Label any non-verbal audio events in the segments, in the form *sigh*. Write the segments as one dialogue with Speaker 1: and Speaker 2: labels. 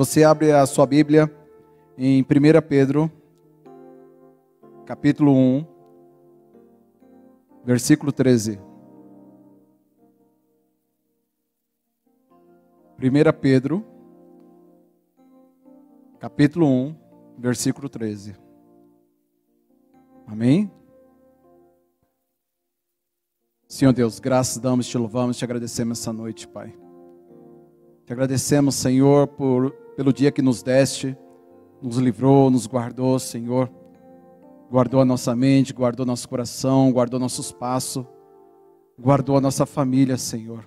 Speaker 1: você abre a sua Bíblia em 1 Pedro, capítulo 1, versículo 13. 1 Pedro, capítulo 1, versículo 13. Amém? Senhor Deus, graças damos, te louvamos, te agradecemos essa noite, Pai. Te agradecemos, Senhor, por, pelo dia que nos deste, nos livrou, nos guardou, Senhor. Guardou a nossa mente, guardou nosso coração, guardou nossos passos, guardou a nossa família, Senhor.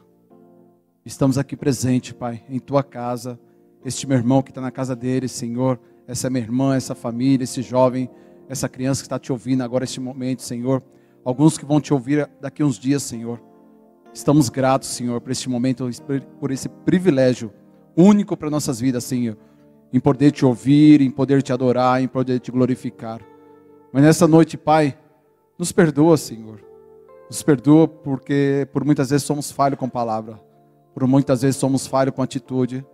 Speaker 1: Estamos aqui presente, Pai, em tua casa. Este meu irmão que está na casa dele, Senhor. Essa minha irmã, essa família, esse jovem, essa criança que está te ouvindo agora, este momento, Senhor alguns que vão te ouvir daqui uns dias, Senhor. Estamos gratos, Senhor, por este momento, por esse privilégio único para nossas vidas, Senhor, em poder te ouvir, em poder te adorar, em poder te glorificar. Mas nessa noite, Pai, nos perdoa, Senhor. Nos perdoa porque por muitas vezes somos falhos com palavra, por muitas vezes somos falhos com atitude,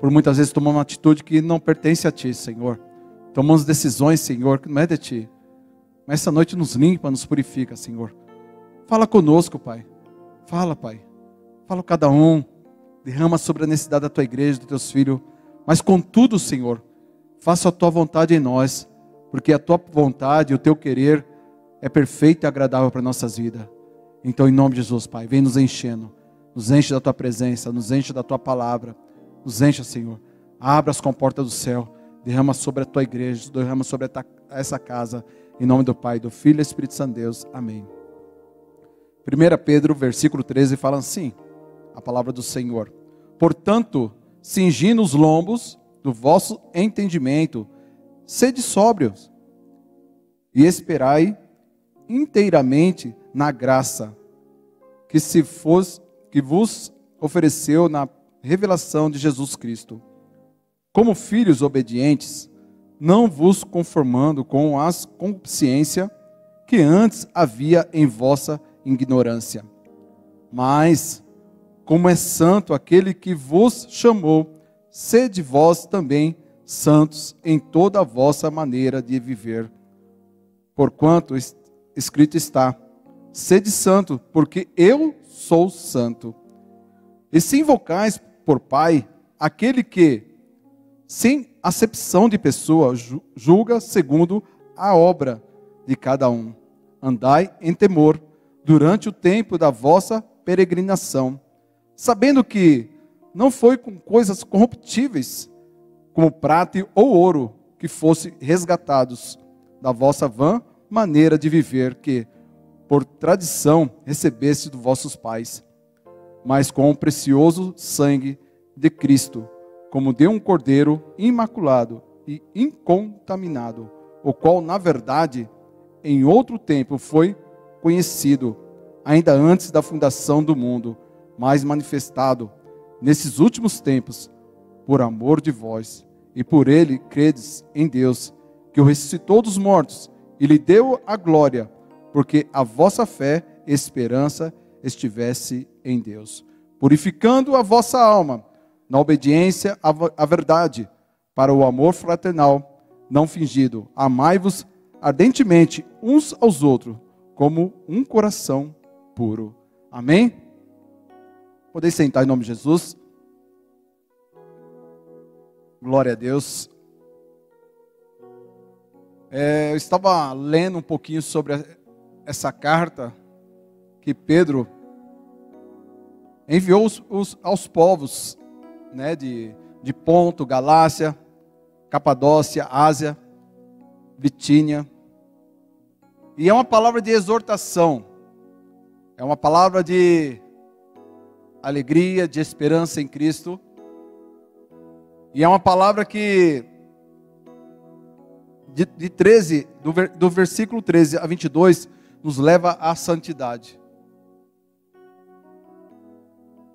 Speaker 1: por muitas vezes tomamos uma atitude que não pertence a Ti, Senhor. Tomamos decisões, Senhor, que não é de Ti. Mas essa noite nos limpa, nos purifica, Senhor. Fala conosco, Pai. Fala, Pai. Fala cada um. Derrama sobre a necessidade da tua igreja, dos teus filhos. Mas contudo, Senhor, faça a tua vontade em nós, porque a tua vontade, o teu querer é perfeito e agradável para nossas vidas. Então, em nome de Jesus, Pai, vem nos enchendo. Nos enche da tua presença, nos enche da tua palavra. Nos encha, Senhor. Abra as comportas do céu. Derrama sobre a tua igreja, derrama sobre essa casa em nome do Pai, do Filho e do Espírito Santo Deus. Amém. 1 Pedro, versículo 13, fala assim: a palavra do Senhor. Portanto, cingindo os lombos do vosso entendimento, sede sóbrios e esperai inteiramente na graça que se fosse que vos ofereceu na revelação de Jesus Cristo. Como filhos obedientes, não vos conformando com as consciência que antes havia em vossa ignorância. Mas, como é santo aquele que vos chamou, sede vós também santos em toda a vossa maneira de viver. Porquanto escrito está: sede santo, porque eu sou santo. E se invocais por Pai aquele que, sem acepção de pessoa, julga segundo a obra de cada um. Andai em temor durante o tempo da vossa peregrinação, sabendo que não foi com coisas corruptíveis, como prata ou ouro, que fosse resgatados da vossa vã maneira de viver que, por tradição, recebeste dos vossos pais, mas com o precioso sangue de Cristo, como de um cordeiro imaculado e incontaminado, o qual, na verdade, em outro tempo foi conhecido, ainda antes da fundação do mundo, mas manifestado nesses últimos tempos, por amor de vós, e por ele credes em Deus, que o ressuscitou dos mortos e lhe deu a glória, porque a vossa fé e esperança estivesse em Deus, purificando a vossa alma na obediência à verdade, para o amor fraternal não fingido. Amai-vos ardentemente uns aos outros, como um coração puro. Amém? Podeis sentar em nome de Jesus. Glória a Deus. É, eu estava lendo um pouquinho sobre essa carta que Pedro enviou os, os, aos povos né, de, de Ponto, Galácia, Capadócia, Ásia, Bitínia. E é uma palavra de exortação, é uma palavra de alegria, de esperança em Cristo. E é uma palavra que, de, de 13, do, do versículo 13 a 22, nos leva à santidade.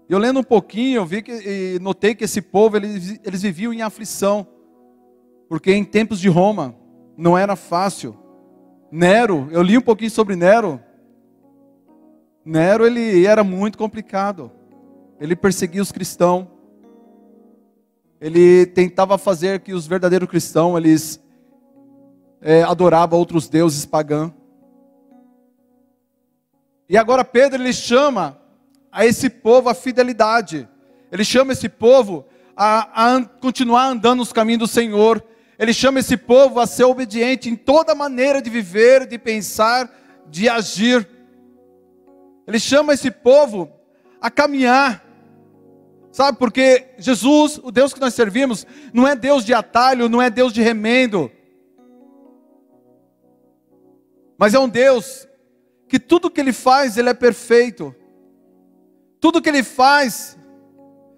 Speaker 1: Eu lendo um pouquinho, eu vi que, e notei que esse povo, eles, eles viviam em aflição. Porque em tempos de Roma, não era fácil. Nero, eu li um pouquinho sobre Nero. Nero, ele era muito complicado. Ele perseguia os cristãos. ele tentava fazer que os verdadeiros cristãos eles é, adoravam outros deuses pagãos. E agora Pedro ele chama a esse povo a fidelidade. Ele chama esse povo a, a continuar andando nos caminhos do Senhor. Ele chama esse povo a ser obediente em toda maneira de viver, de pensar, de agir. Ele chama esse povo a caminhar. Sabe, porque Jesus, o Deus que nós servimos, não é Deus de atalho, não é Deus de remendo. Mas é um Deus que tudo que ele faz, ele é perfeito. Tudo que ele faz,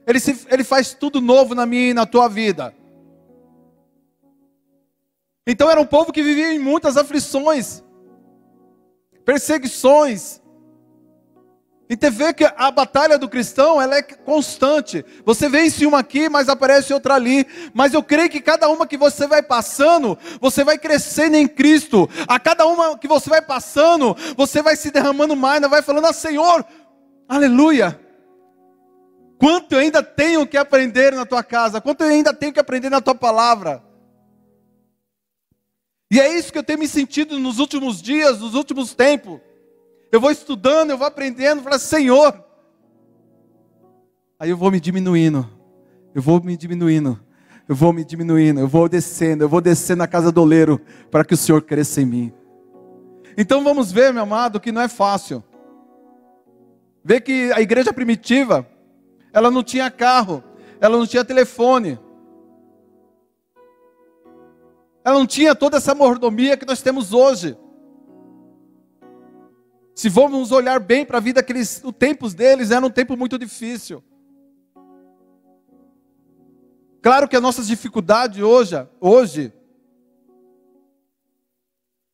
Speaker 1: ele, se, ele faz tudo novo na minha e na tua vida. Então era um povo que vivia em muitas aflições, perseguições. E você vê que a batalha do cristão ela é constante. Você vence uma aqui, mas aparece outra ali. Mas eu creio que cada uma que você vai passando, você vai crescendo em Cristo. A cada uma que você vai passando, você vai se derramando mais, vai falando, ah, Senhor, aleluia. Quanto eu ainda tenho que aprender na tua casa, quanto eu ainda tenho que aprender na tua palavra. E é isso que eu tenho me sentido nos últimos dias, nos últimos tempos. Eu vou estudando, eu vou aprendendo, falo, Senhor. Aí eu vou me diminuindo, eu vou me diminuindo, eu vou me diminuindo, eu vou descendo, eu vou descendo na casa do oleiro, para que o Senhor cresça em mim. Então vamos ver, meu amado, que não é fácil. Ver que a igreja primitiva, ela não tinha carro, ela não tinha telefone, ela não tinha toda essa mordomia que nós temos hoje. Se vamos olhar bem para a vida, aqueles, os tempos deles era um tempo muito difícil. Claro que as nossas dificuldades hoje, hoje,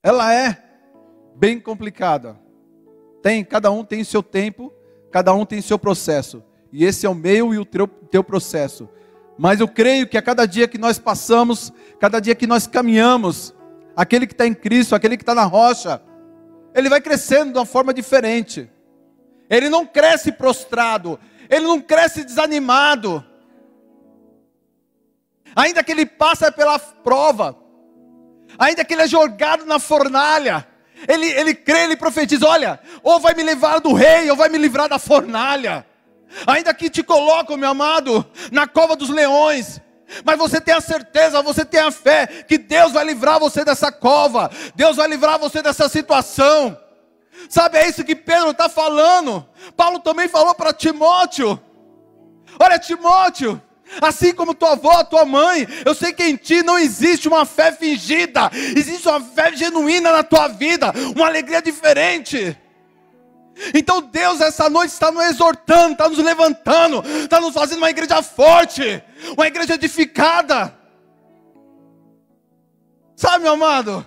Speaker 1: ela é bem complicada. Tem, cada um tem seu tempo, cada um tem seu processo. E esse é o meu e o teu, teu processo. Mas eu creio que a cada dia que nós passamos, cada dia que nós caminhamos, aquele que está em Cristo, aquele que está na rocha, ele vai crescendo de uma forma diferente. Ele não cresce prostrado, ele não cresce desanimado. Ainda que ele passe pela prova, ainda que ele é jogado na fornalha, ele, ele crê, ele profetiza: olha, ou vai me levar do rei, ou vai me livrar da fornalha. Ainda que te colocam, meu amado, na cova dos leões, mas você tem a certeza, você tem a fé que Deus vai livrar você dessa cova, Deus vai livrar você dessa situação. Sabe, é isso que Pedro está falando. Paulo também falou para Timóteo: Olha, Timóteo, assim como tua avó, tua mãe, eu sei que em ti não existe uma fé fingida, existe uma fé genuína na tua vida, uma alegria diferente. Então Deus essa noite está nos exortando, está nos levantando, está nos fazendo uma igreja forte, uma igreja edificada. Sabe, meu amado?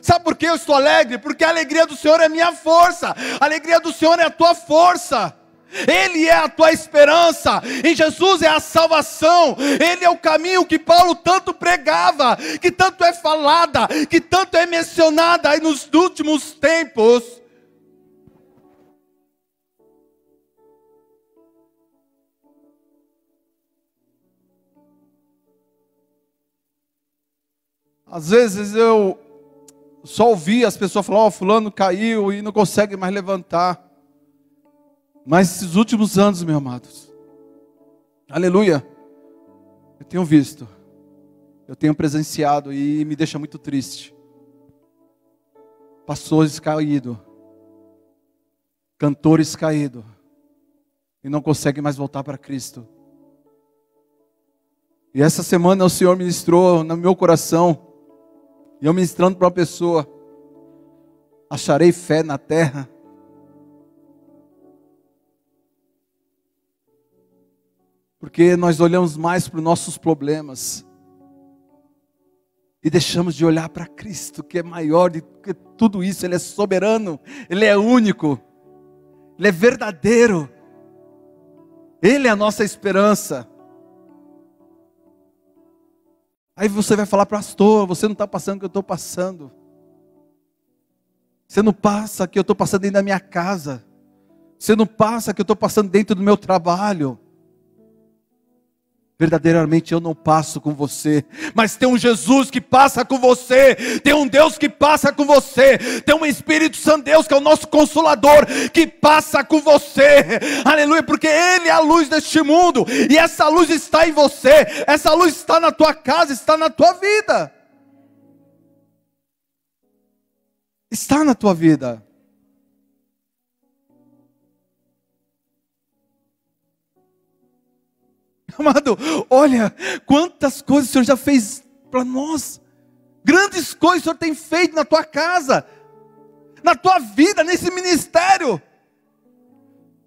Speaker 1: Sabe por que eu estou alegre? Porque a alegria do Senhor é minha força, a alegria do Senhor é a tua força. Ele é a tua esperança, em Jesus é a salvação, Ele é o caminho que Paulo tanto pregava, que tanto é falada, que tanto é mencionada nos últimos tempos. Às vezes eu só ouvi as pessoas falar: Ó, oh, Fulano caiu e não consegue mais levantar. Mas esses últimos anos, meus amados, aleluia, eu tenho visto, eu tenho presenciado e me deixa muito triste. Pastores caídos, cantores caídos, e não conseguem mais voltar para Cristo. E essa semana o Senhor ministrou no meu coração e eu ministrando para uma pessoa, acharei fé na terra. Porque nós olhamos mais para os nossos problemas e deixamos de olhar para Cristo, que é maior do que tudo isso, Ele é soberano, Ele é único, Ele é verdadeiro, Ele é a nossa esperança. Aí você vai falar, pastor, você não está passando o que eu estou passando. Você não passa o que eu estou passando dentro da minha casa. Você não passa o que eu estou passando dentro do meu trabalho. Verdadeiramente eu não passo com você, mas tem um Jesus que passa com você, tem um Deus que passa com você, tem um Espírito Santo Deus que é o nosso consolador que passa com você, aleluia, porque Ele é a luz deste mundo e essa luz está em você, essa luz está na tua casa, está na tua vida, está na tua vida. *laughs* Amado, olha quantas coisas o Senhor já fez para nós. Grandes coisas o Senhor tem feito na tua casa, na tua vida, nesse ministério.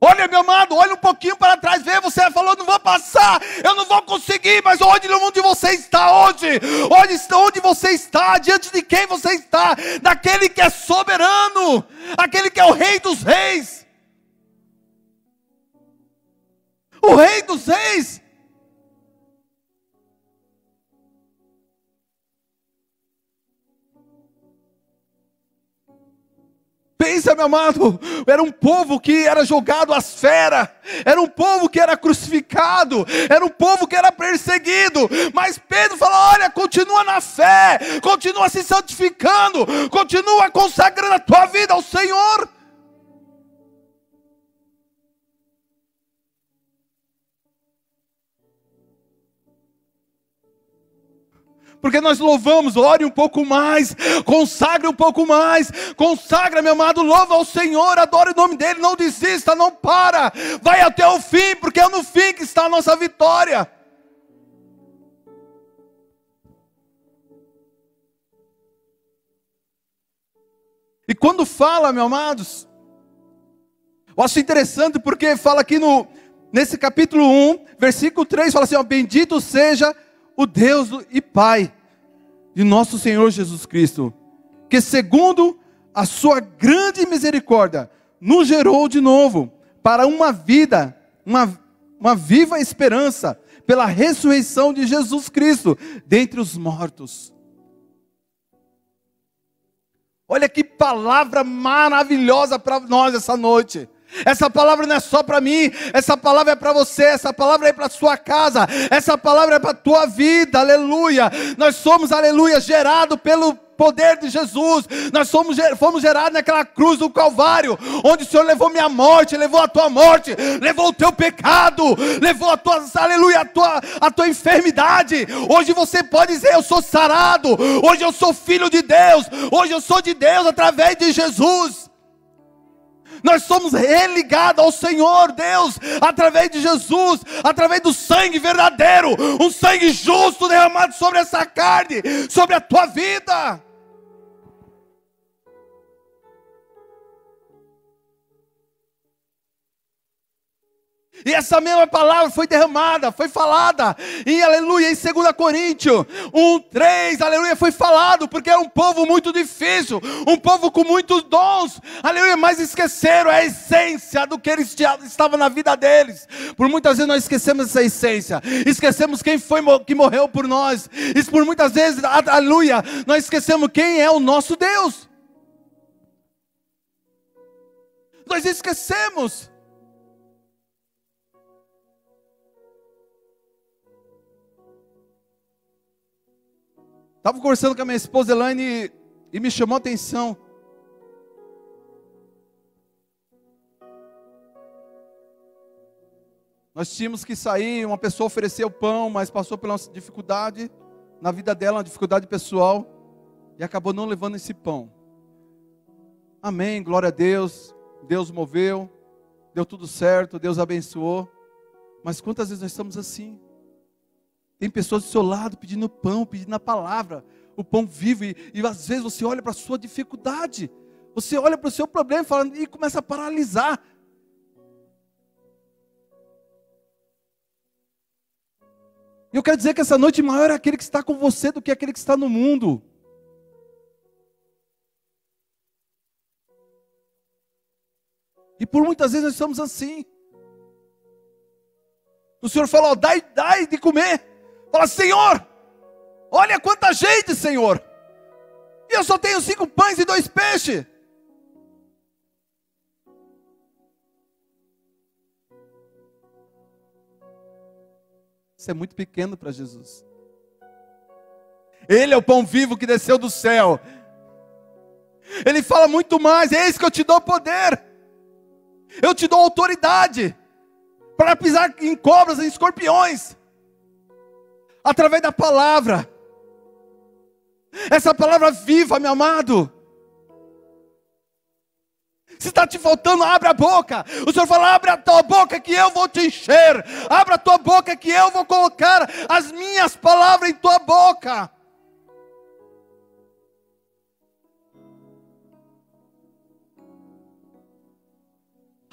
Speaker 1: Olha, meu amado, olha um pouquinho para trás, vê, você falou, não vou passar, eu não vou conseguir, mas onde, onde você está hoje? Onde, onde você está? Diante de quem você está? Daquele que é soberano, aquele que é o rei dos reis. O rei dos reis. Pensa, meu amado, era um povo que era jogado às feras, era um povo que era crucificado, era um povo que era perseguido, mas Pedro fala: olha, continua na fé, continua se santificando, continua consagrando a tua vida ao Senhor. Porque nós louvamos, ore um pouco mais, consagre um pouco mais, consagra, meu amado, louva ao Senhor, adore o nome dEle, não desista, não para, vai até o fim, porque é no fim que está a nossa vitória. E quando fala, meus amados, eu acho interessante porque fala aqui no, nesse capítulo 1, versículo 3, fala assim: ó, Bendito seja o Deus e Pai de nosso Senhor Jesus Cristo, que segundo a sua grande misericórdia, nos gerou de novo para uma vida, uma, uma viva esperança, pela ressurreição de Jesus Cristo dentre os mortos. Olha que palavra maravilhosa para nós essa noite. Essa palavra não é só para mim, essa palavra é para você, essa palavra é para sua casa, essa palavra é para tua vida. Aleluia. Nós somos, aleluia, gerado pelo poder de Jesus. Nós somos, fomos gerados naquela cruz do Calvário, onde o Senhor levou minha morte, levou a tua morte, levou o teu pecado, levou a tua, aleluia, a tua, a tua enfermidade. Hoje você pode dizer: Eu sou sarado, hoje eu sou filho de Deus, hoje eu sou de Deus através de Jesus. Nós somos religados ao Senhor Deus, através de Jesus, através do sangue verdadeiro, um sangue justo derramado sobre essa carne, sobre a tua vida. E essa mesma palavra foi derramada, foi falada, e aleluia, em 2 Coríntios 1, 3, aleluia, foi falado, porque é um povo muito difícil, um povo com muitos dons, aleluia, mas esqueceram a essência do que eles estava na vida deles. Por muitas vezes nós esquecemos essa essência, esquecemos quem foi que morreu por nós, e por muitas vezes, aleluia, nós esquecemos quem é o nosso Deus. Nós esquecemos. Estava conversando com a minha esposa Elaine e me chamou a atenção. Nós tínhamos que sair, uma pessoa ofereceu pão, mas passou pela dificuldade na vida dela, uma dificuldade pessoal, e acabou não levando esse pão. Amém, glória a Deus. Deus moveu, deu tudo certo, Deus abençoou. Mas quantas vezes nós estamos assim? Tem pessoas do seu lado pedindo pão, pedindo a palavra, o pão vivo. E, e às vezes você olha para a sua dificuldade, você olha para o seu problema falando, e começa a paralisar. E eu quero dizer que essa noite maior é aquele que está com você do que aquele que está no mundo. E por muitas vezes nós estamos assim. O Senhor falou: dai, dai de comer. Fala, Senhor, olha quanta gente, Senhor. E eu só tenho cinco pães e dois peixes. Isso é muito pequeno para Jesus. Ele é o pão vivo que desceu do céu. Ele fala muito mais: eis que eu te dou poder, eu te dou autoridade para pisar em cobras, em escorpiões, através da palavra. Essa palavra viva, meu amado. Se está te faltando, abre a boca. O Senhor fala: abre a tua boca que eu vou te encher. Abre a tua boca que eu vou colocar as minhas palavras em tua boca.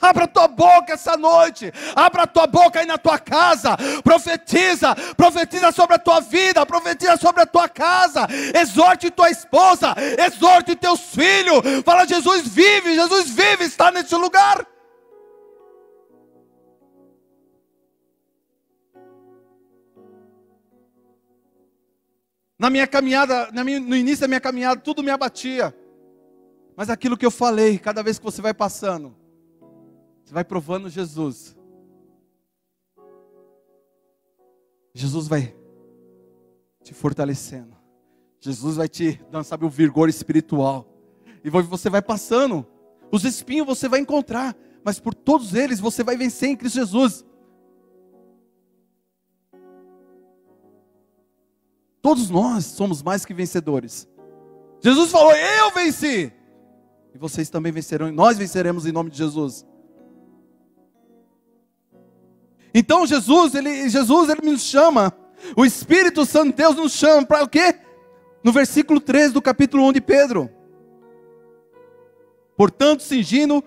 Speaker 1: Abra tua boca essa noite. Abra tua boca aí na tua casa. Profetiza. Profetiza sobre a tua vida. Profetiza sobre a tua casa. Exorte tua esposa. Exorte teus filhos. Fala: Jesus vive. Jesus vive. Está nesse lugar. Na minha caminhada, no início da minha caminhada, tudo me abatia. Mas aquilo que eu falei, cada vez que você vai passando, você vai provando Jesus. Jesus vai te fortalecendo. Jesus vai te dando, sabe, o vigor espiritual. E você vai passando. Os espinhos você vai encontrar. Mas por todos eles você vai vencer em Cristo Jesus. Todos nós somos mais que vencedores. Jesus falou: Eu venci. E vocês também vencerão. Nós venceremos em nome de Jesus. Então Jesus, ele, Jesus, ele nos chama, o Espírito Santo de Deus nos chama para o quê? No versículo 13 do capítulo 1 de Pedro. Portanto, cingindo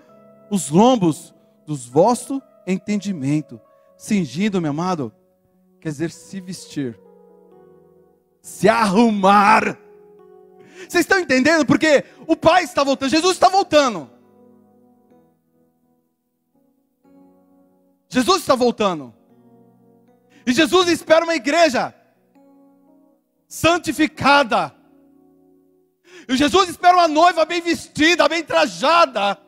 Speaker 1: os lombos dos vosso entendimento. Cingindo, meu amado, quer dizer se vestir, se arrumar. Vocês estão entendendo? Porque o Pai está voltando, Jesus está voltando. Jesus está voltando. E Jesus espera uma igreja santificada. E Jesus espera uma noiva bem vestida, bem trajada.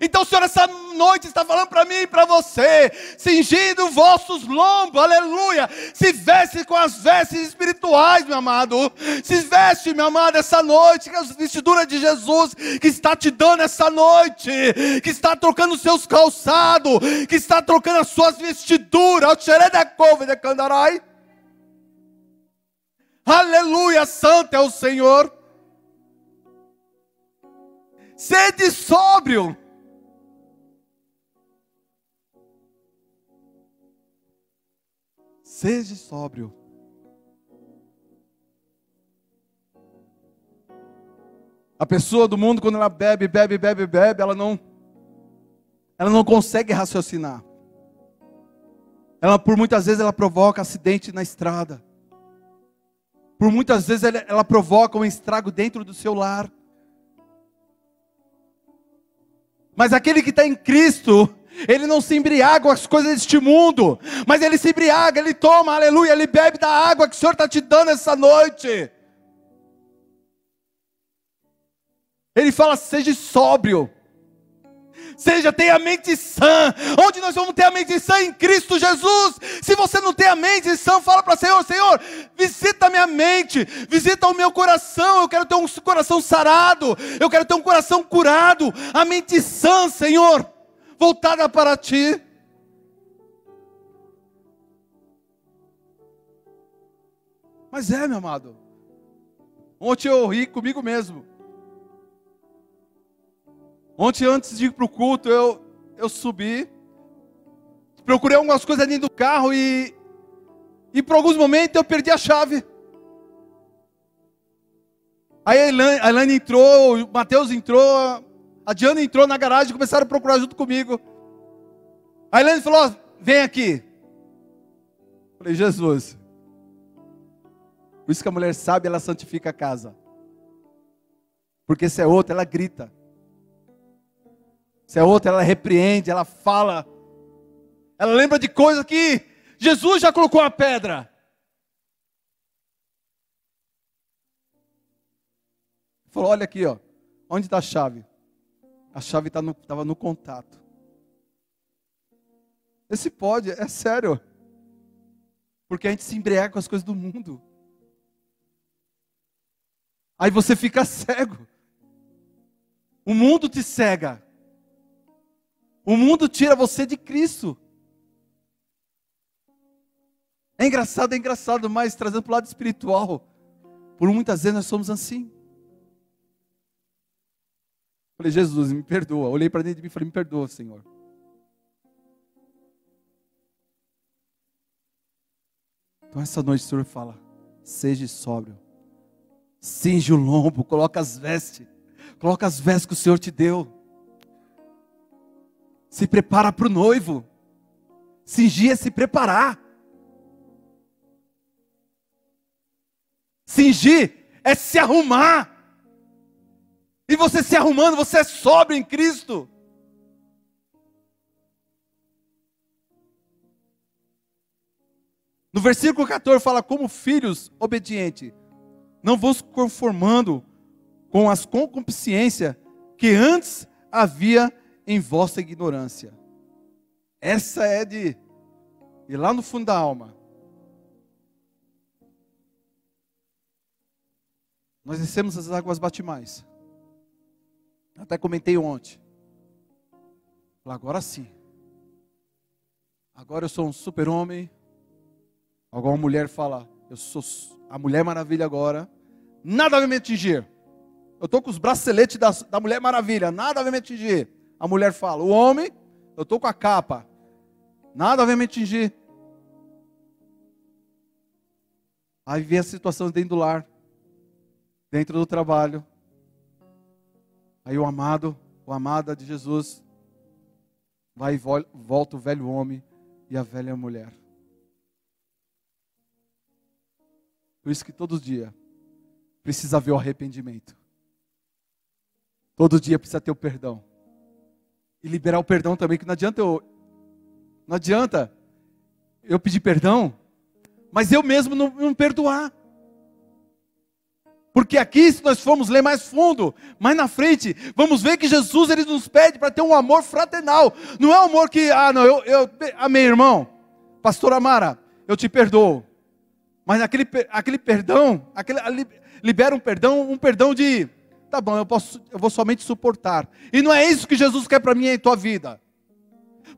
Speaker 1: Então o Senhor essa noite está falando para mim e para você, cingindo vossos lombos, aleluia. Se veste com as vestes espirituais, meu amado. Se veste, meu amado, essa noite, com as vestiduras de Jesus que está te dando essa noite, que está trocando os seus calçados, que está trocando as suas vestiduras. Aleluia, santo é o Senhor. Sede sóbrio. Seja sóbrio. A pessoa do mundo, quando ela bebe, bebe, bebe, bebe, ela não, ela não consegue raciocinar. Ela, por muitas vezes, ela provoca acidente na estrada. Por muitas vezes, ela, ela provoca um estrago dentro do seu lar. Mas aquele que está em Cristo, ele não se embriaga com as coisas deste mundo, mas ele se embriaga, ele toma, aleluia, ele bebe da água que o Senhor está te dando essa noite. Ele fala: seja sóbrio, seja, tenha a mente sã. Onde nós vamos ter a mente sã? Em Cristo Jesus. Se você não tem a mente sã, fala para o Senhor: Senhor, visita a minha mente, visita o meu coração. Eu quero ter um coração sarado, eu quero ter um coração curado, a mente sã, Senhor voltada para ti. Mas é, meu amado. Ontem eu ri comigo mesmo. Ontem, antes de ir para o culto, eu, eu subi. Procurei algumas coisas dentro do carro e, e por alguns momentos eu perdi a chave. Aí a Elaine, entrou, o Matheus entrou, a Diana entrou na garagem e começaram a procurar junto comigo. A Helene falou: vem aqui. falei, Jesus. Por isso que a mulher sabe, ela santifica a casa. Porque se é outra, ela grita. Se é outra, ela repreende, ela fala. Ela lembra de coisas que Jesus já colocou a pedra. Falou: olha aqui, ó. Onde está a chave? A chave estava tá no, no contato. Esse pode, é sério. Porque a gente se embriaga com as coisas do mundo. Aí você fica *laughs* cego. O mundo te cega. O mundo tira você de Cristo. É engraçado, é engraçado, mas trazendo para o lado espiritual, por muitas vezes nós somos assim. Falei, Jesus, me perdoa. Olhei para dentro de mim e falei, me perdoa, Senhor. Então essa noite o Senhor fala, seja sóbrio. Cinge o lombo, coloca as vestes. Coloca as vestes que o Senhor te deu. Se prepara para o noivo. Cingir é se preparar. Cingir é se arrumar. E você se arrumando, você é sóbrio em Cristo. No versículo 14 fala: Como filhos obedientes, não vos conformando com as concupiscências que antes havia em vossa ignorância. Essa é de ir lá no fundo da alma. Nós descemos as águas batimais. Até comentei ontem. Agora sim. Agora eu sou um super-homem. Alguma mulher fala, eu sou a Mulher Maravilha agora. Nada vai me atingir. Eu estou com os braceletes da, da Mulher Maravilha. Nada vai me atingir. A mulher fala, o homem, eu estou com a capa. Nada vai me atingir. Aí vem a situação dentro do lar dentro do trabalho. Aí o amado, o amada de Jesus, vai e volta o velho homem e a velha mulher. Por isso que todo dia precisa haver o arrependimento. Todo dia precisa ter o perdão. E liberar o perdão também, que não adianta eu. Não adianta eu pedir perdão, mas eu mesmo não, não perdoar. Porque aqui, se nós formos ler mais fundo, mais na frente, vamos ver que Jesus ele nos pede para ter um amor fraternal. Não é um amor que, ah, não, eu, eu amei, irmão. Pastor Amara, eu te perdoo. Mas aquele, aquele perdão, aquele, libera um perdão, um perdão de, tá bom, eu, posso, eu vou somente suportar. E não é isso que Jesus quer para mim e tua vida.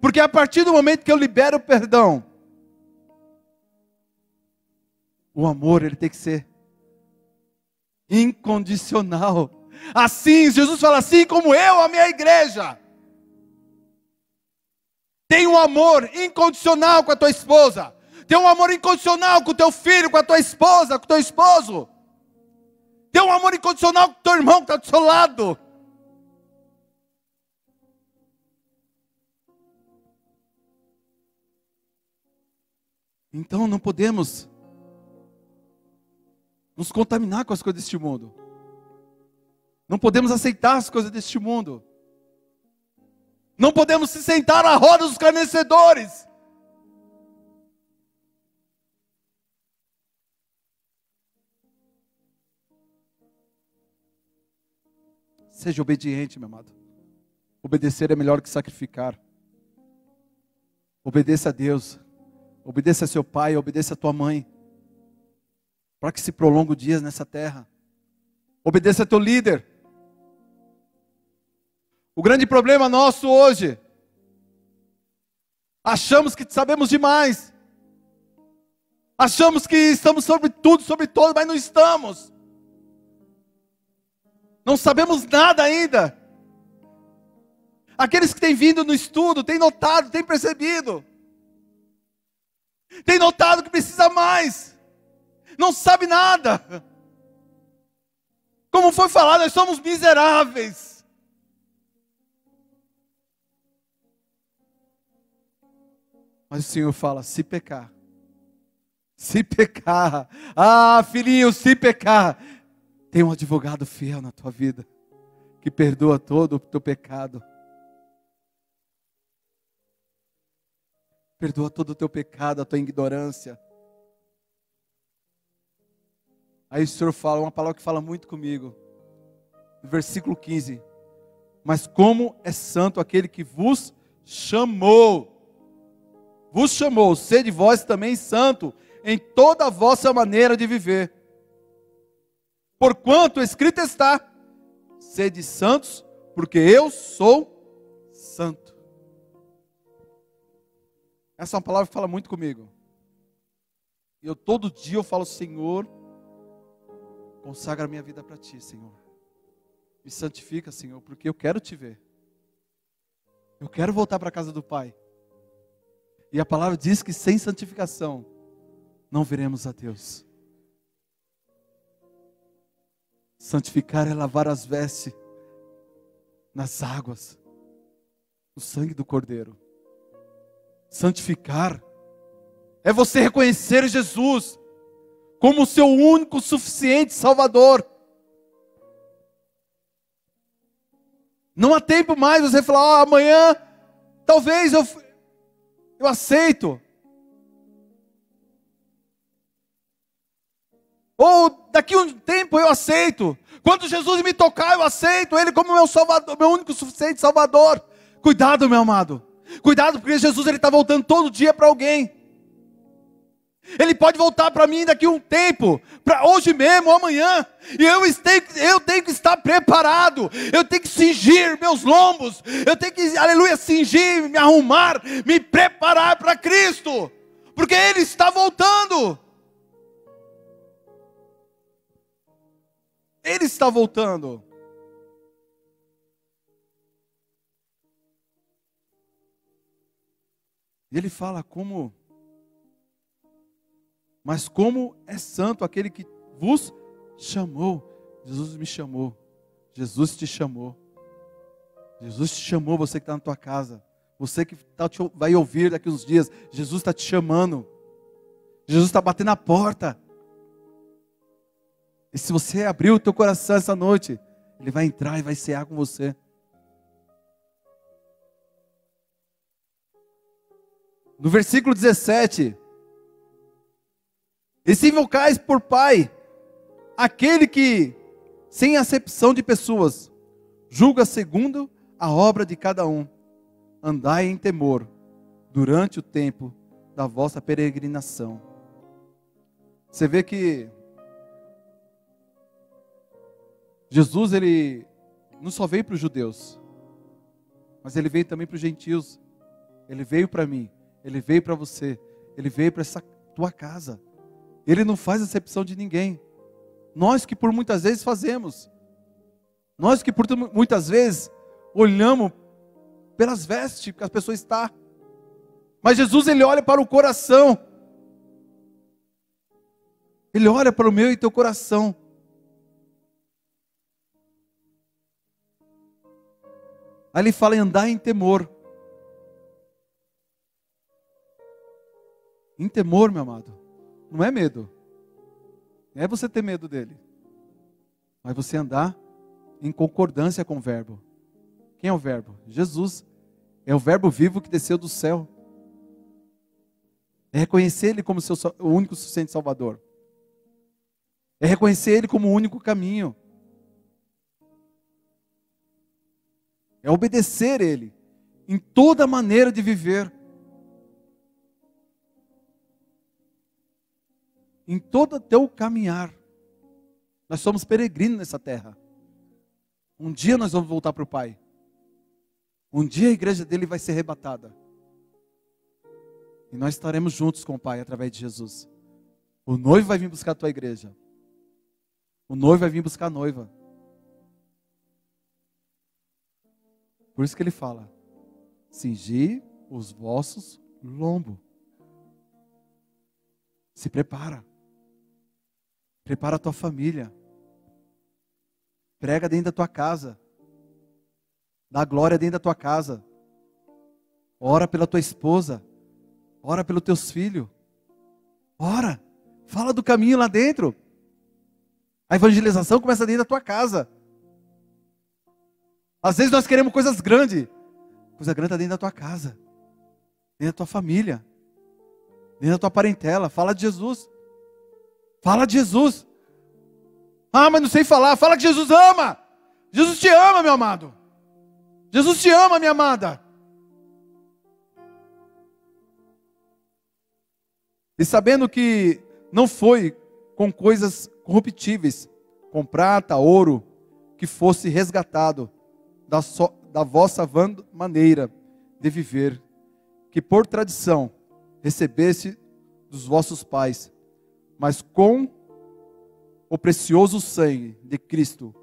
Speaker 1: Porque a partir do momento que eu libero o perdão, o amor ele tem que ser incondicional. Assim, Jesus fala assim como eu a igreja. Tem um amor incondicional com a tua esposa. Tem um amor incondicional com o teu filho, com a tua esposa, com o teu esposo. Tem um amor incondicional com o teu irmão que está do seu lado. Então não podemos nos contaminar com as coisas deste mundo. Não podemos aceitar as coisas deste mundo. Não podemos se sentar à roda dos carnecedores. Seja obediente, meu amado. Obedecer é melhor que sacrificar. Obedeça a Deus. Obedeça a seu pai, obedeça a tua mãe para que se prolongue dias nessa terra. Obedeça teu líder. O grande problema nosso hoje, achamos que sabemos demais. Achamos que estamos sobre tudo, sobre todos, mas não estamos. Não sabemos nada ainda. Aqueles que têm vindo no estudo, têm notado, têm percebido. Têm notado que precisa mais não sabe nada. Como foi falado, nós somos miseráveis. Mas o Senhor fala: se pecar, se pecar, ah, filhinho, se pecar, tem um advogado fiel na tua vida, que perdoa todo o teu pecado. Perdoa todo o teu pecado, a tua ignorância. Aí o Senhor fala uma palavra que fala muito comigo. Versículo 15. Mas como é santo aquele que vos chamou. Vos chamou, sede vós também santo em toda a vossa maneira de viver. Porquanto escrito está: sede santos, porque eu sou santo. Essa é uma palavra que fala muito comigo. Eu todo dia eu falo, Senhor, consagra a minha vida para ti, Senhor. Me santifica, Senhor, porque eu quero te ver. Eu quero voltar para a casa do Pai. E a palavra diz que sem santificação não veremos a Deus. Santificar é lavar as vestes nas águas, no sangue do Cordeiro. Santificar é você reconhecer Jesus como o seu único suficiente Salvador. Não há tempo mais você falar, oh, amanhã talvez eu, eu aceito. Ou daqui um tempo eu aceito. Quando Jesus me tocar, eu aceito Ele como meu salvador, meu único suficiente Salvador. Cuidado, meu amado. Cuidado, porque Jesus ele está voltando todo dia para alguém. Ele pode voltar para mim daqui a um tempo, para hoje mesmo, amanhã. E eu eu tenho que estar preparado. Eu tenho que cingir meus lombos. Eu tenho que, aleluia, cingir, me arrumar, me preparar para Cristo. Porque Ele está voltando. Ele está voltando. E ele fala como mas como é santo aquele que vos chamou. Jesus me chamou. Jesus te chamou. Jesus te chamou, você que está na tua casa. Você que tá, vai ouvir daqui uns dias. Jesus está te chamando. Jesus está batendo na porta. E se você abrir o teu coração essa noite, Ele vai entrar e vai cear com você. No versículo 17, e se invocais por Pai, aquele que, sem acepção de pessoas, julga segundo a obra de cada um, andai em temor durante o tempo da vossa peregrinação. Você vê que Jesus ele não só veio para os judeus, mas ele veio também para os gentios. Ele veio para mim, ele veio para você, ele veio para essa tua casa. Ele não faz acepção de ninguém. Nós que por muitas vezes fazemos. Nós que por muitas vezes olhamos pelas vestes que a pessoa está. Mas Jesus ele olha para o coração. Ele olha para o meu e teu coração. Aí ele fala andar em temor. Em temor, meu amado. Não é medo. Não é você ter medo dele. Mas você andar em concordância com o Verbo. Quem é o Verbo? Jesus. É o Verbo vivo que desceu do céu. É reconhecer Ele como seu, o único suficiente Salvador. É reconhecer Ele como o único caminho. É obedecer Ele em toda maneira de viver. Em todo o teu caminhar. Nós somos peregrinos nessa terra. Um dia nós vamos voltar para o Pai. Um dia a igreja dele vai ser arrebatada. E nós estaremos juntos com o Pai através de Jesus. O noivo vai vir buscar a tua igreja. O noivo vai vir buscar a noiva. Por isso que ele fala: cingi os vossos lombos. Se prepara. Prepara a tua família. Prega dentro da tua casa. Dá glória dentro da tua casa. Ora pela tua esposa. Ora pelos teus filhos. Ora. Fala do caminho lá dentro. A evangelização começa dentro da tua casa. Às vezes nós queremos coisas grandes. Coisa grande está dentro da tua casa. Dentro da tua família. Dentro da tua parentela. Fala de Jesus. Fala de Jesus. Ah, mas não sei falar. Fala que Jesus ama. Jesus te ama, meu amado. Jesus te ama, minha amada. E sabendo que não foi com coisas corruptíveis, com prata, ouro, que fosse resgatado da, so, da vossa maneira de viver, que por tradição recebesse dos vossos pais, mas com o precioso sangue de Cristo,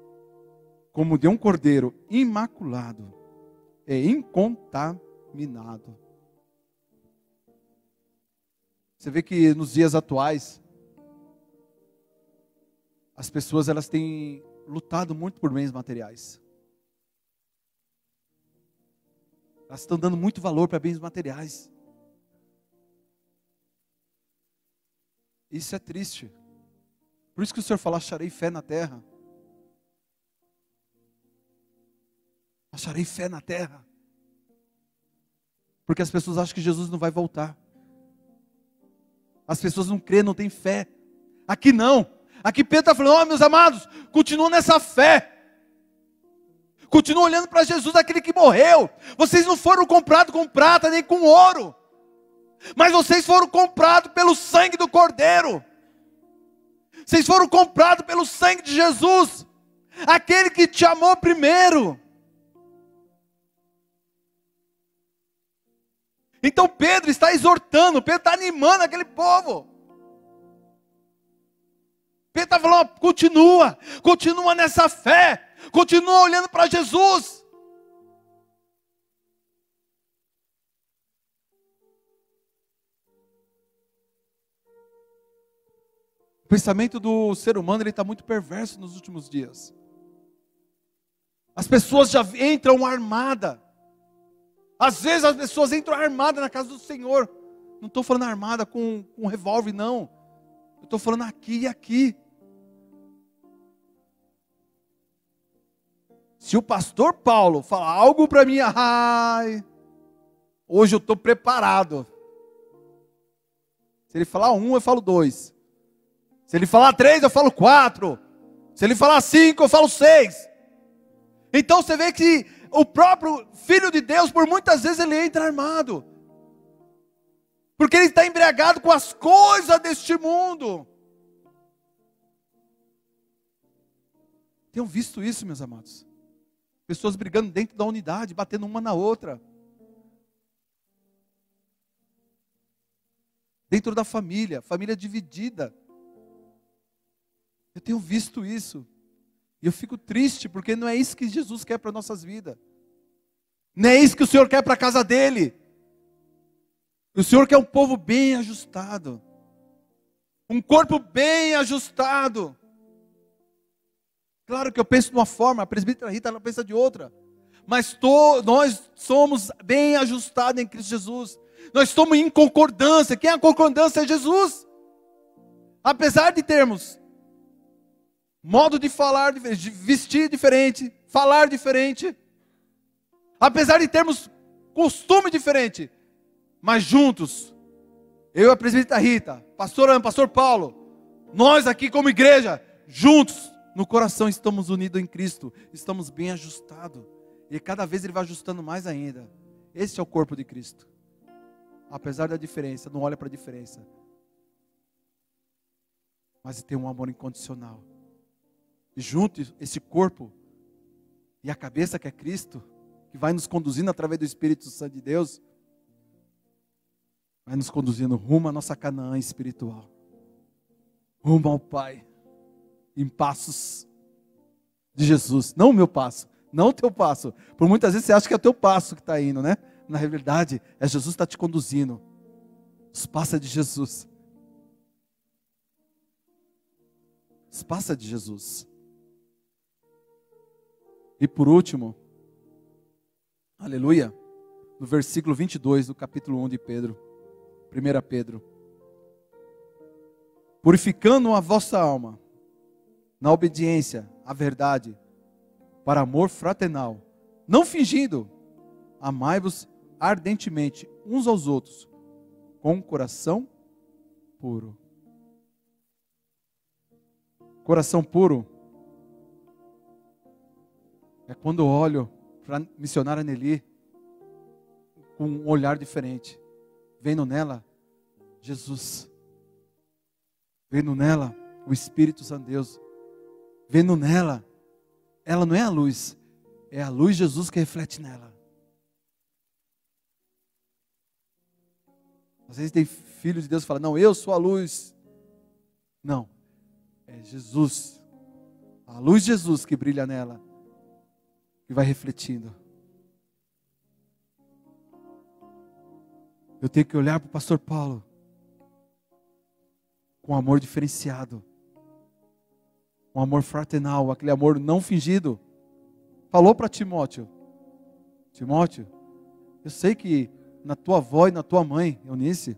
Speaker 1: como de um cordeiro imaculado e incontaminado. Você vê que nos dias atuais as pessoas elas têm lutado muito por bens materiais. Elas estão dando muito valor para bens materiais. Isso é triste. Por isso que o Senhor fala: acharei fé na terra. Acharei fé na terra. Porque as pessoas acham que Jesus não vai voltar. As pessoas não crêem, não têm fé. Aqui não. Aqui Pedro está falando, oh, meus amados, continua nessa fé. Continua olhando para Jesus, aquele que morreu. Vocês não foram comprados com prata nem com ouro. Mas vocês foram comprados pelo sangue do Cordeiro. Vocês foram comprados pelo sangue de Jesus. Aquele que te amou primeiro. Então Pedro está exortando, Pedro está animando aquele povo. Pedro está falando, continua, continua nessa fé, continua olhando para Jesus. Pensamento do ser humano está muito perverso nos últimos dias. As pessoas já entram armadas. Às vezes as pessoas entram armadas na casa do Senhor. Não estou falando armada com, com um revólver, não. Eu estou falando aqui e aqui. Se o pastor Paulo falar algo para mim, ai, hoje eu estou preparado. Se ele falar um, eu falo dois. Se ele falar três, eu falo quatro. Se ele falar cinco, eu falo seis. Então você vê que o próprio Filho de Deus, por muitas vezes, ele entra armado. Porque ele está embriagado com as coisas deste mundo. Tenham visto isso, meus amados? Pessoas brigando dentro da unidade, batendo uma na outra. Dentro da família, família dividida. Eu tenho visto isso. E eu fico triste, porque não é isso que Jesus quer para nossas vidas. Não é isso que o Senhor quer para a casa dele. O Senhor quer um povo bem ajustado. Um corpo bem ajustado. Claro que eu penso de uma forma, a presbítera Rita ela pensa de outra. Mas to, nós somos bem ajustados em Cristo Jesus. Nós estamos em concordância. Quem é a concordância é Jesus. Apesar de termos modo de falar, de vestir diferente, falar diferente, apesar de termos costume diferente, mas juntos, eu e a presbítera Rita, pastor Ana, pastor Paulo, nós aqui como igreja, juntos, no coração estamos unidos em Cristo, estamos bem ajustados. E cada vez Ele vai ajustando mais ainda. Esse é o corpo de Cristo. Apesar da diferença, não olha para a diferença. Mas tem um amor incondicional. E junto esse corpo e a cabeça que é Cristo, que vai nos conduzindo através do Espírito Santo de Deus, vai nos conduzindo rumo à nossa Canaã espiritual. Rumo ao Pai em passos de Jesus. Não o meu passo, não o teu passo. Por muitas vezes você acha que é o teu passo que está indo, né? Na realidade, é Jesus que está te conduzindo. Os passos é de Jesus. Os passos de Jesus. E por último, aleluia, no versículo 22 do capítulo 1 de Pedro, 1 Pedro. Purificando a vossa alma na obediência à verdade, para amor fraternal, não fingindo, amai-vos ardentemente uns aos outros, com um coração puro. Coração puro é quando eu olho para a missionária Nelly com um olhar diferente, vendo nela Jesus, Vendo nela o Espírito Santo de Deus. Vendo nela, ela não é a luz, é a luz de Jesus que reflete nela. Às vezes tem filho de Deus que fala, não, eu sou a luz. Não, é Jesus. A luz de Jesus que brilha nela, que vai refletindo. Eu tenho que olhar para o pastor Paulo com amor diferenciado, um amor fraternal, aquele amor não fingido. Falou para Timóteo: Timóteo, eu sei que na tua avó e na tua mãe, Eunice,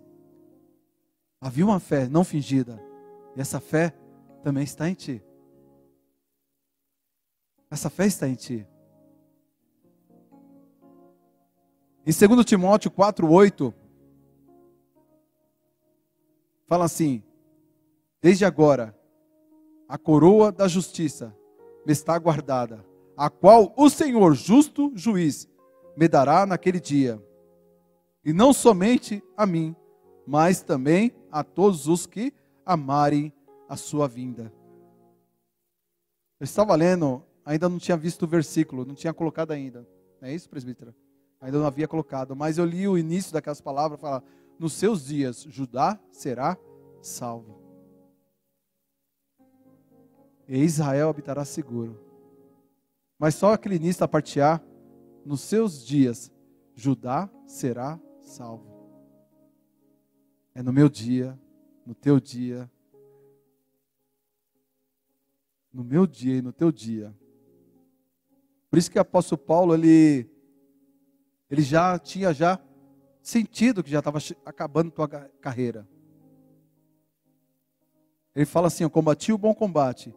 Speaker 1: havia uma fé não fingida, e essa fé também está em ti. Essa fé está em ti. Em 2 Timóteo 4,8, fala assim: Desde agora, a coroa da justiça me está guardada, a qual o Senhor, justo juiz, me dará naquele dia. E não somente a mim, mas também a todos os que amarem a sua vinda. Eu estava lendo, ainda não tinha visto o versículo, não tinha colocado ainda. É isso, presbítero? Ainda não havia colocado, mas eu li o início daquelas palavras, fala: "Nos seus dias Judá será salvo" e Israel habitará seguro. Mas só aquele início a partear, nos seus dias, Judá será salvo. É no meu dia, no teu dia, no meu dia e no teu dia. Por isso que o apóstolo Paulo, ele, ele já tinha já sentido que já estava acabando tua carreira. Ele fala assim: Eu combati o bom combate,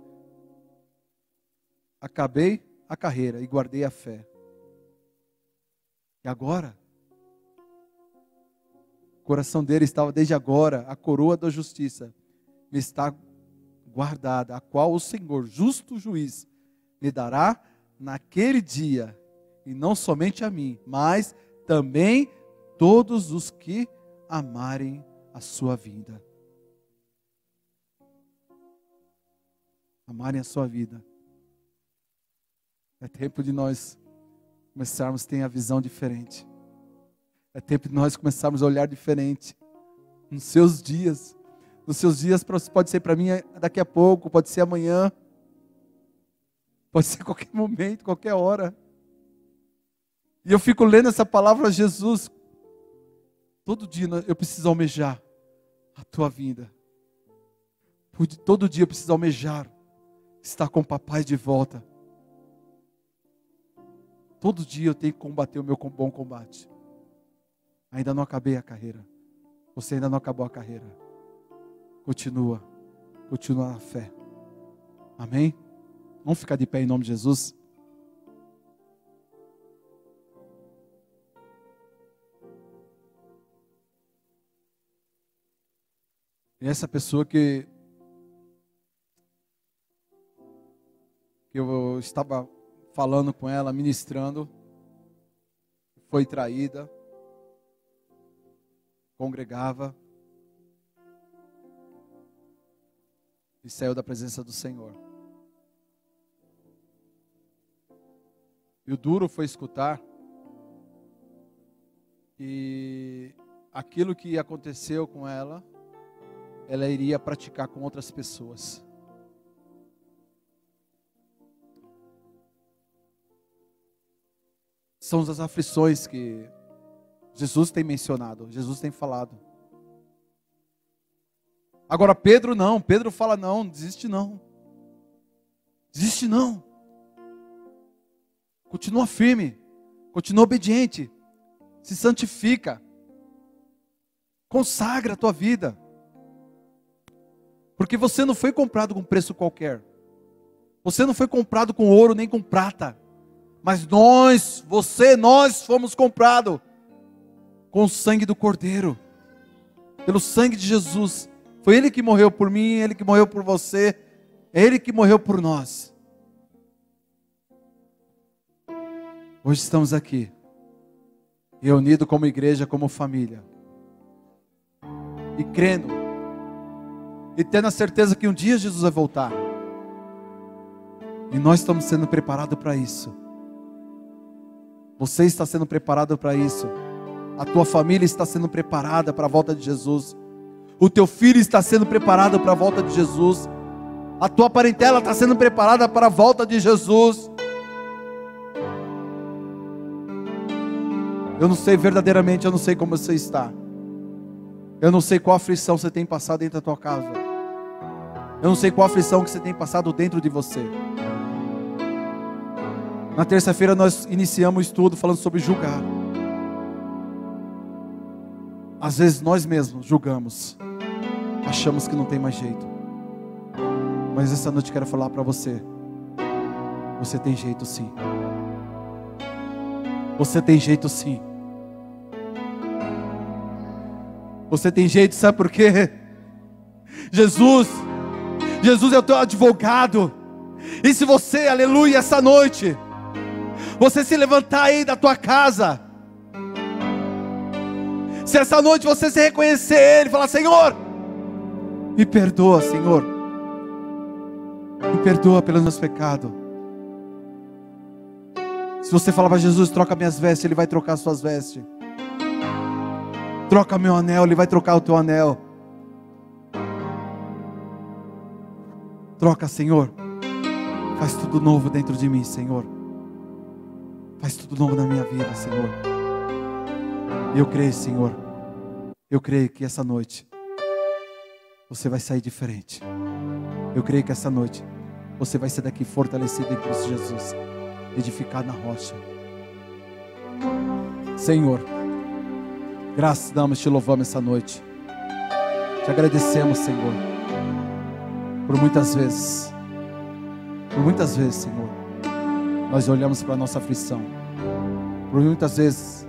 Speaker 1: acabei a carreira e guardei a fé. E agora? O coração dele estava desde agora, a coroa da justiça me está guardada, a qual o Senhor, justo juiz, me dará naquele dia, e não somente a mim, mas também todos os que amarem a sua vida. Amarem a sua vida. É tempo de nós começarmos a ter a visão diferente. É tempo de nós começarmos a olhar diferente. Nos seus dias. Nos seus dias pode ser para mim daqui a pouco, pode ser amanhã. Pode ser *laughs* qualquer momento, qualquer hora. E eu fico lendo essa palavra, Jesus. Todo dia eu preciso almejar a tua vida. Todo dia eu preciso almejar estar com o papai de volta. Todo dia eu tenho que combater o meu bom combate. Ainda não acabei a carreira. Você ainda não acabou a carreira. Continua. Continua na fé. Amém? Vamos ficar de pé em nome de Jesus. Essa pessoa que, eu estava falando com ela, ministrando, foi traída, congregava e saiu da presença do Senhor. E o duro foi escutar e aquilo que aconteceu com ela, ela iria praticar com outras pessoas. são as aflições que Jesus tem mencionado, Jesus tem falado. Agora Pedro não, Pedro fala não, desiste não. Desiste não. Continua firme, continua obediente, se santifica. Consagra a tua vida. Porque você não foi comprado com preço qualquer. Você não foi comprado com ouro nem com prata. Mas nós, você, nós fomos comprados com o sangue do Cordeiro, pelo sangue de Jesus. Foi Ele que morreu por mim, Ele que morreu por você, é Ele que morreu por nós. Hoje estamos aqui, reunidos como igreja, como família, e crendo e tendo a certeza que um dia Jesus vai voltar. E nós estamos sendo preparados para isso. Você está sendo preparado para isso. A tua família está sendo preparada para a volta de Jesus. O teu filho está sendo preparado para a volta de Jesus. A tua parentela está sendo preparada para a volta de Jesus. Eu não sei verdadeiramente, eu não sei como você está. Eu não sei qual aflição você tem passado dentro da tua casa. Eu não sei qual aflição que você tem passado dentro de você. Na terça-feira nós iniciamos o estudo falando sobre julgar. Às vezes nós mesmos julgamos, achamos que não tem mais jeito. Mas essa noite quero falar para você: você tem jeito sim. Você tem jeito sim. Você tem jeito, sabe por quê? *laughs* Jesus, Jesus é o teu advogado. E se você, aleluia, essa noite, você se levantar aí da tua casa, se essa noite você se reconhecer Ele, falar: Senhor, me perdoa, Senhor, me perdoa pelos meus pecados. Se você falar para Jesus, troca minhas vestes, Ele vai trocar suas vestes. Troca meu anel, Ele vai trocar o teu anel. Troca, Senhor. Faz tudo novo dentro de mim, Senhor. Faz tudo novo na minha vida, Senhor. Eu creio, Senhor. Eu creio que essa noite você vai sair diferente. Eu creio que essa noite você vai ser daqui fortalecido em Cristo Jesus, edificado na rocha. Senhor, graças damos, te louvamos essa noite. Te agradecemos, Senhor, por muitas vezes, por muitas vezes, Senhor nós olhamos para a nossa aflição. Por muitas vezes,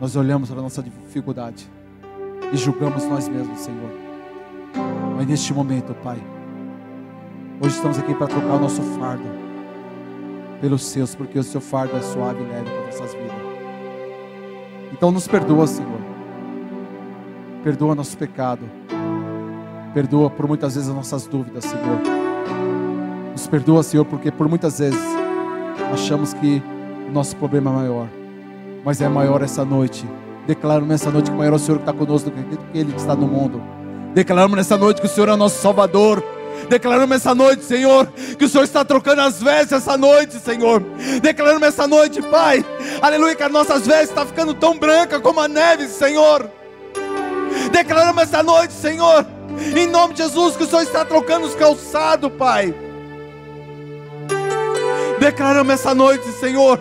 Speaker 1: nós olhamos para a nossa dificuldade e julgamos nós mesmos, Senhor. Mas neste momento, Pai, hoje estamos aqui para trocar o nosso fardo pelos seus, porque o seu fardo é suave e leve para nossas vidas. Então nos perdoa, Senhor. Perdoa nosso pecado. Perdoa por muitas vezes as nossas dúvidas, Senhor. Nos perdoa, Senhor, porque por muitas vezes achamos que o nosso problema é maior, mas é maior essa noite. Declaramos nessa noite que maior é o Senhor que está conosco do que aquele que está no mundo. Declaramos nessa noite que o Senhor é nosso Salvador. Declaramos essa noite, Senhor, que o Senhor está trocando as vestes essa noite, Senhor. Declaramos essa noite, Pai, aleluia, que as nossas vestes estão ficando tão brancas como a neve, Senhor. Declaramos essa noite, Senhor, em nome de Jesus, que o Senhor está trocando os calçados, Pai. Declaramos essa noite, Senhor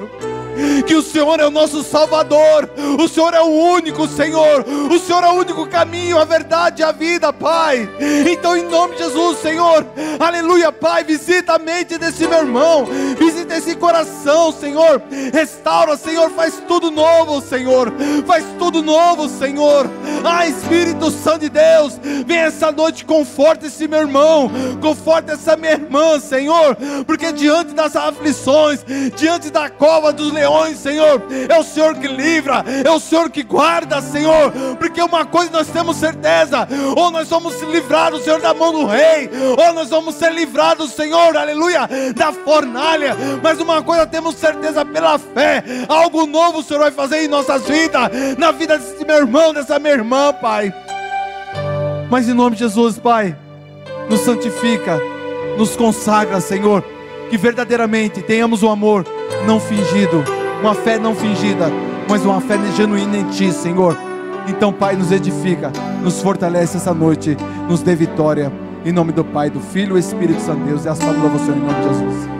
Speaker 1: que o Senhor é o nosso Salvador, o Senhor é o único Senhor, o Senhor é o único caminho, a verdade e a vida, Pai. Então, em nome de Jesus, Senhor, aleluia, Pai, visita a mente desse meu irmão, visita esse coração, Senhor, restaura, Senhor, faz tudo novo, Senhor, faz tudo novo, Senhor. Ah, Espírito Santo de Deus, vem essa noite, conforta esse meu irmão, conforta essa minha irmã, Senhor, porque diante das aflições, diante da cova dos leões, Senhor. É o Senhor que livra, é o Senhor que guarda, Senhor. Porque uma coisa nós temos certeza: ou nós vamos livrados, Senhor, da mão do rei, ou nós vamos ser livrados, Senhor, aleluia, da fornalha. Mas uma coisa temos certeza pela fé: algo novo o Senhor vai fazer em nossas vidas, na vida desse meu irmão, dessa minha irmã, Pai. Mas em nome de Jesus, Pai, nos santifica, nos consagra, Senhor, que verdadeiramente tenhamos o amor não fingido, uma fé não fingida, mas uma fé genuína em Ti, Senhor. Então, Pai, nos edifica, nos fortalece essa noite, nos dê vitória. Em nome do Pai, do Filho e Espírito Santo Deus, e a salva você em nome de Jesus.